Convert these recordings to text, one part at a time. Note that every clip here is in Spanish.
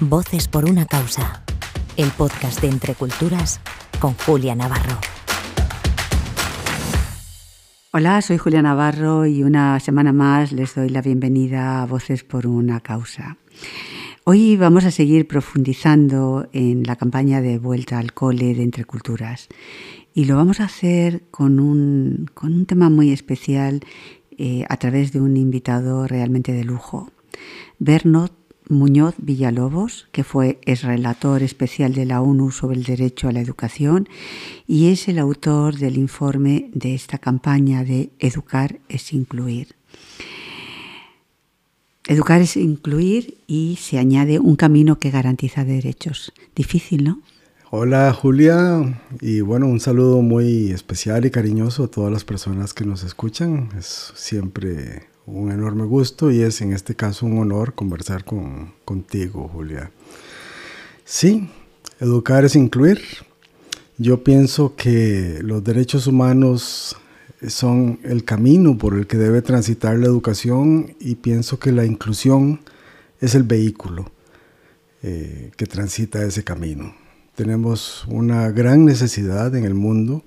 Voces por una causa. El podcast de Entre Culturas con Julia Navarro. Hola, soy Julia Navarro y una semana más les doy la bienvenida a Voces por una causa. Hoy vamos a seguir profundizando en la campaña de vuelta al cole de Entre Culturas y lo vamos a hacer con un, con un tema muy especial eh, a través de un invitado realmente de lujo. Bernot Muñoz Villalobos, que fue el relator especial de la ONU sobre el derecho a la educación y es el autor del informe de esta campaña de Educar es incluir. Educar es incluir y se añade un camino que garantiza derechos. Difícil, ¿no? Hola Julia y bueno, un saludo muy especial y cariñoso a todas las personas que nos escuchan. Es siempre un enorme gusto y es en este caso un honor conversar con, contigo, Julia. Sí, educar es incluir. Yo pienso que los derechos humanos son el camino por el que debe transitar la educación y pienso que la inclusión es el vehículo eh, que transita ese camino. Tenemos una gran necesidad en el mundo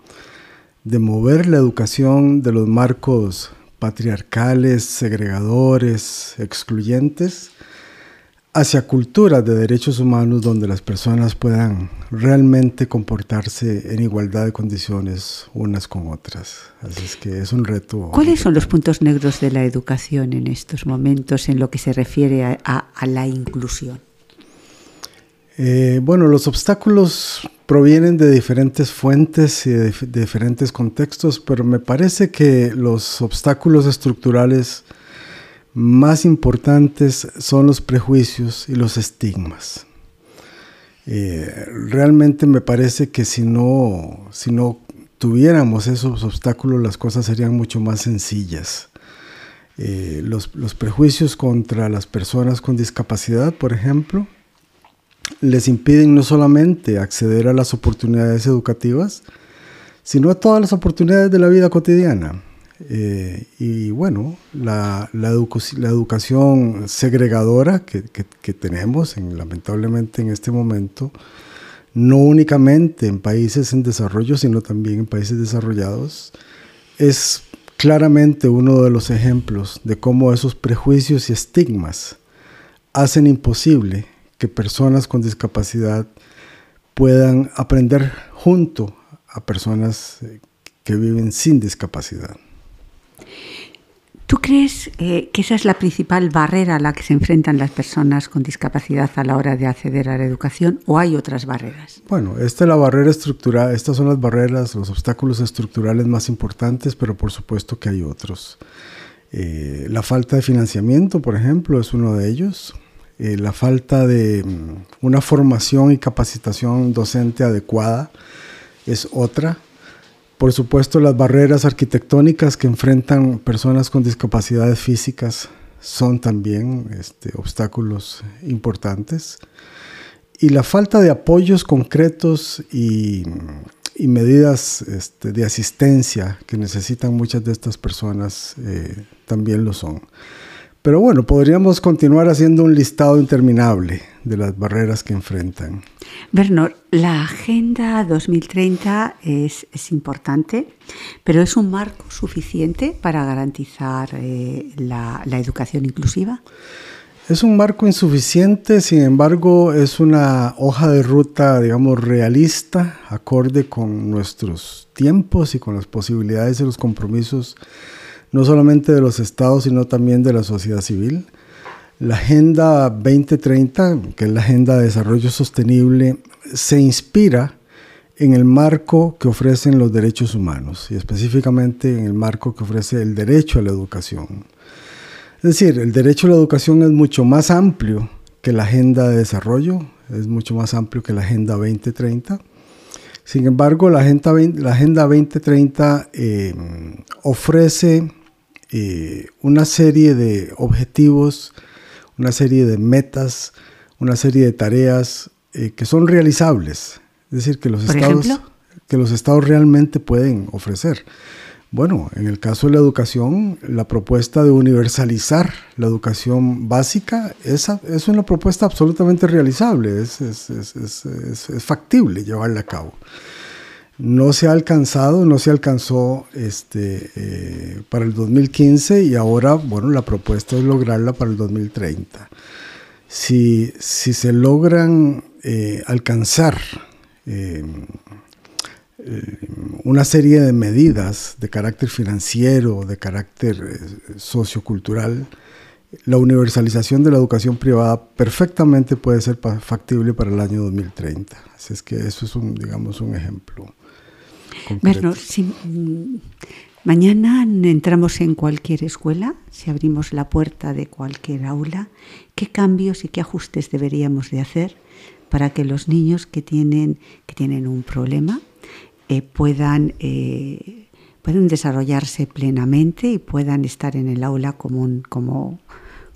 de mover la educación de los marcos patriarcales, segregadores, excluyentes, hacia culturas de derechos humanos donde las personas puedan realmente comportarse en igualdad de condiciones unas con otras. Así es que es un reto. ¿Cuáles son los puntos negros de la educación en estos momentos en lo que se refiere a, la inclusión? Eh, bueno, los obstáculos provienen de diferentes fuentes y de, diferentes contextos, pero me parece que los obstáculos estructurales más importantes son los prejuicios y los estigmas. Eh, realmente me parece que si no, si no tuviéramos esos obstáculos, las cosas serían mucho más sencillas. Eh, los, los prejuicios contra las personas con discapacidad, por ejemplo, les impiden no solamente acceder a las oportunidades educativas, sino a todas las oportunidades de la vida cotidiana. Eh, y bueno, la, educación segregadora que, tenemos, en, lamentablemente en este momento, no únicamente en países en desarrollo, sino también en países desarrollados, es claramente uno de los ejemplos de cómo esos prejuicios y estigmas hacen imposible que personas con discapacidad puedan aprender junto a personas eh, que viven sin discapacidad. ¿Tú crees eh, que esa es la principal barrera a la que se enfrentan las personas con discapacidad a la hora de acceder a la educación o hay otras barreras? Bueno, esta es la barrera estructural, estas son las barreras, los obstáculos estructurales más importantes, pero por supuesto que hay otros. Eh, la falta de financiamiento, por ejemplo, es uno de ellos. Eh, la falta de mm, una formación y capacitación docente adecuada es otra. Por supuesto, las barreras arquitectónicas que enfrentan personas con discapacidades físicas son también este, obstáculos importantes. Y la falta de apoyos concretos y, medidas este, de asistencia que necesitan muchas de estas personas eh, también lo son. Pero bueno, podríamos continuar haciendo un listado interminable de las barreras que enfrentan. Bernard, la Agenda 2030 es, es importante, pero ¿es un marco suficiente para garantizar eh, la, la educación inclusiva? Es un marco insuficiente, sin embargo, es una hoja de ruta, digamos, realista, acorde con nuestros tiempos y con las posibilidades y los compromisos no solamente de los estados, sino también de la sociedad civil. La Agenda 2030, que es la Agenda de Desarrollo Sostenible, se inspira en el marco que ofrecen los derechos humanos y específicamente en el marco que ofrece el derecho a la educación. Es decir, el derecho a la educación es mucho más amplio que la Agenda de Desarrollo, es mucho más amplio que la Agenda 2030. Sin embargo, la Agenda, la agenda 2030 eh, ofrece eh, una serie de objetivos, una serie de metas, una serie de tareas eh, que son realizables. Es decir, que los, estados, que los estados realmente pueden ofrecer. Bueno, en el caso de la educación, la propuesta de universalizar la educación básica esa es una propuesta absolutamente realizable, es, factible llevarla a cabo. No se ha alcanzado, no se alcanzó este, eh, para el 2015 y ahora, bueno, la propuesta es lograrla para el 2030. Si, si se logran eh, alcanzar eh, una serie de medidas de carácter financiero, de carácter sociocultural, la universalización de la educación privada perfectamente puede ser factible para el año 2030. Así es que eso es un, digamos, un ejemplo. Bueno, si mm, mañana entramos en cualquier escuela, si abrimos la puerta de cualquier aula, ¿qué cambios y qué ajustes deberíamos de hacer para que los niños que tienen, que tienen un problema eh, puedan, eh, puedan desarrollarse plenamente y puedan estar en el aula como, como,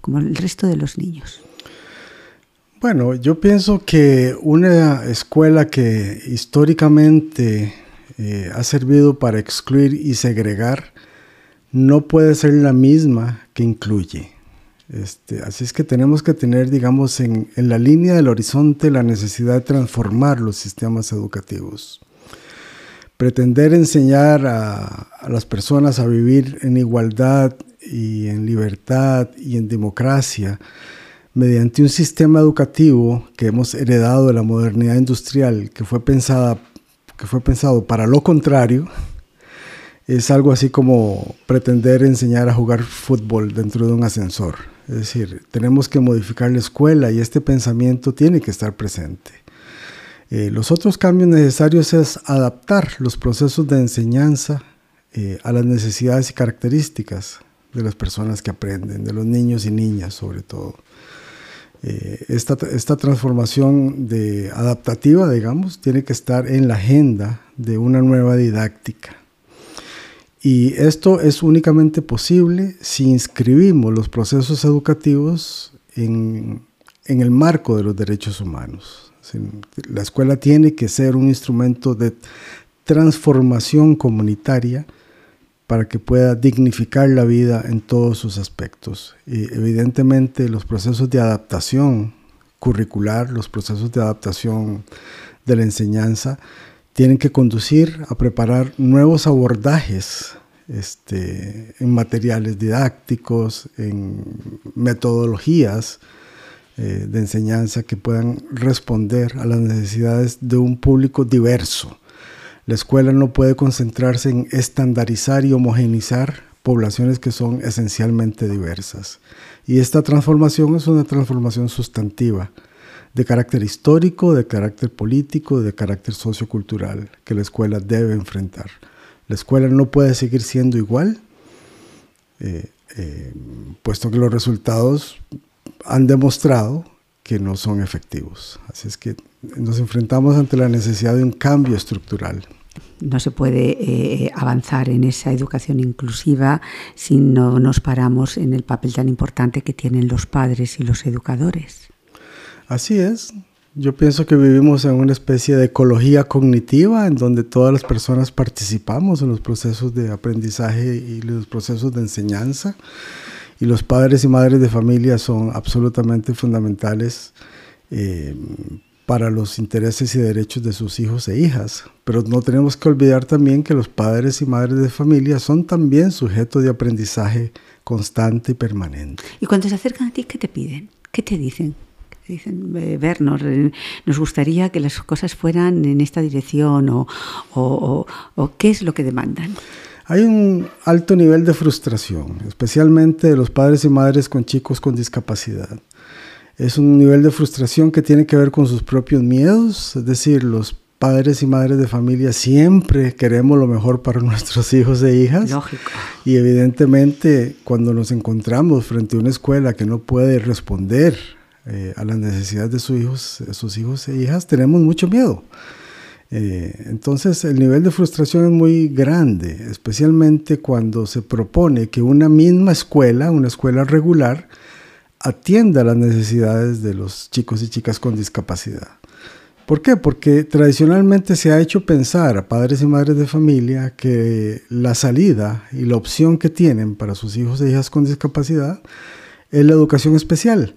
como el resto de los niños. Bueno, yo pienso que una escuela que históricamente eh, ha servido para excluir y segregar no puede ser la misma que incluye. Este, así es que tenemos que tener, digamos, en, en, la línea del horizonte la necesidad de transformar los sistemas educativos pretender enseñar a, las personas a vivir en igualdad y en libertad y en democracia mediante un sistema educativo que hemos heredado de la modernidad industrial, que fue, pensada, que fue pensado para lo contrario, es algo así como pretender enseñar a jugar fútbol dentro de un ascensor. Es decir, tenemos que modificar la escuela y este pensamiento tiene que estar presente. Eh, los otros cambios necesarios es adaptar los procesos de enseñanza eh, a las necesidades y características de las personas que aprenden, de los niños y niñas sobre todo. Eh, esta, esta, transformación de adaptativa, digamos, tiene que estar en la agenda de una nueva didáctica. Y esto es únicamente posible si inscribimos los procesos educativos en, en el marco de los derechos humanos. La escuela tiene que ser un instrumento de transformación comunitaria para que pueda dignificar la vida en todos sus aspectos. Y evidentemente los procesos de adaptación curricular, los procesos de adaptación de la enseñanza, tienen que conducir a preparar nuevos abordajes este, en materiales didácticos, en metodologías, eh, de enseñanza que puedan responder a las necesidades de un público diverso. La escuela no puede concentrarse en estandarizar y homogenizar poblaciones que son esencialmente diversas. Y esta transformación es una transformación sustantiva, de carácter histórico, de carácter político, de carácter sociocultural, que la escuela debe enfrentar. La escuela no puede seguir siendo igual, eh, eh, puesto que los resultados han demostrado que no son efectivos. Así es que nos enfrentamos ante la necesidad de un cambio estructural. No se puede eh, avanzar en esa educación inclusiva si no nos paramos en el papel tan importante que tienen los padres y los educadores. Así es. Yo pienso que vivimos en una especie de ecología cognitiva en donde todas las personas participamos en los procesos de aprendizaje y los procesos de enseñanza y los padres y madres de familia son absolutamente fundamentales eh, para los intereses y derechos de sus hijos e hijas. Pero no tenemos que olvidar también que los padres y madres de familia son también sujetos de aprendizaje constante y permanente. Y cuando se acercan a ti, ¿qué te piden? ¿Qué te dicen? dicen, vernos, nos gustaría que las cosas fueran en esta dirección o, o, o qué es lo que demandan. Hay un alto nivel de frustración, especialmente de los padres y madres con chicos con discapacidad. Es un nivel de frustración que tiene que ver con sus propios miedos, es decir, los padres y madres de familia siempre queremos lo mejor para nuestros hijos e hijas. Lógico. Y evidentemente cuando nos encontramos frente a una escuela que no puede responder eh, a las necesidades de sus hijos, sus hijos e hijas, tenemos mucho miedo. Eh, entonces el nivel de frustración es muy grande, especialmente cuando se propone que una misma escuela, una escuela regular, atienda las necesidades de los chicos y chicas con discapacidad. ¿Por qué? Porque tradicionalmente se ha hecho pensar a padres y madres de familia que la salida y la opción que tienen para sus hijos e hijas con discapacidad es la educación especial.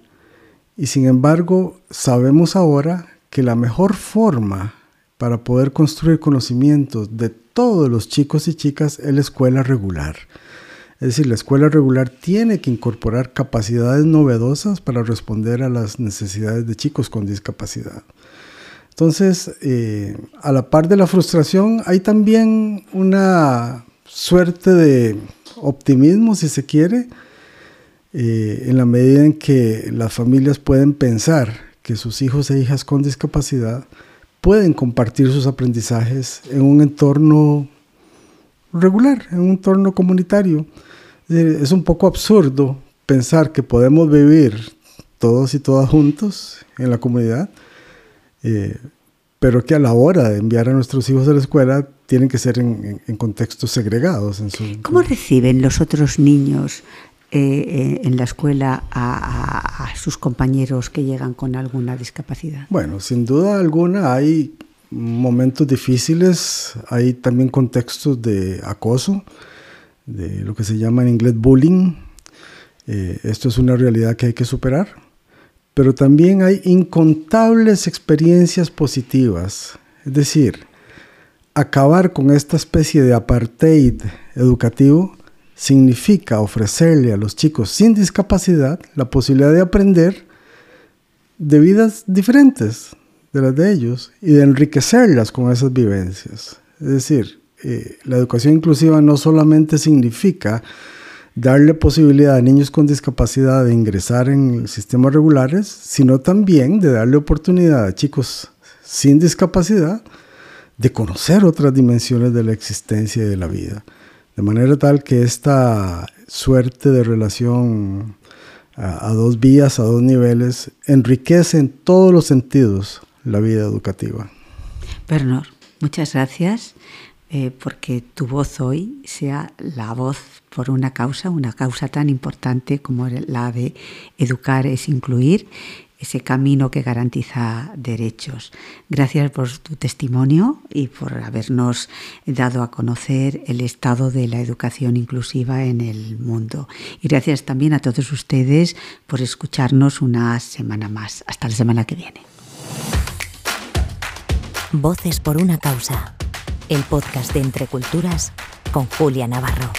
Y sin embargo, sabemos ahora que la mejor forma para poder construir conocimientos de todos los chicos y chicas es la escuela regular. Es decir, la escuela regular tiene que incorporar capacidades novedosas para responder a las necesidades de chicos con discapacidad. Entonces, eh, a la par de la frustración, hay también una suerte de optimismo, si se quiere, eh, en la medida en que las familias pueden pensar que sus hijos e hijas con discapacidad pueden compartir sus aprendizajes en un entorno regular, en un entorno comunitario. Es un poco absurdo pensar que podemos vivir todos y todas juntos en la comunidad, eh, pero que a la hora de enviar a nuestros hijos a la escuela tienen que ser en, contextos segregados. ¿Cómo reciben los otros niños eh, eh, en la escuela a, sus compañeros que llegan con alguna discapacidad? Bueno, sin duda alguna hay momentos difíciles, hay también contextos de acoso, de lo que se llama en inglés bullying. Eh, esto es una realidad que hay que superar, pero también hay incontables experiencias positivas, es decir, acabar con esta especie de apartheid educativo significa ofrecerle a los chicos sin discapacidad la posibilidad de aprender de vidas diferentes de las de ellos y de enriquecerlas con esas vivencias. Es decir, eh, la educación inclusiva no solamente significa darle posibilidad a niños con discapacidad de ingresar en sistemas regulares, sino también de darle oportunidad a chicos sin discapacidad de conocer otras dimensiones de la existencia y de la vida. De manera tal que esta suerte de relación a, dos vías, a dos niveles, enriquece en todos los sentidos la vida educativa. Bernard, muchas gracias eh, porque tu voz hoy sea la voz por una causa, una causa tan importante como la de educar es incluir ese camino que garantiza derechos. Gracias por tu testimonio y por habernos dado a conocer el estado de la educación inclusiva en el mundo. Y gracias también a todos ustedes por escucharnos una semana más. Hasta la semana que viene. Voces por una causa. El podcast de Entre Culturas con Julia Navarro.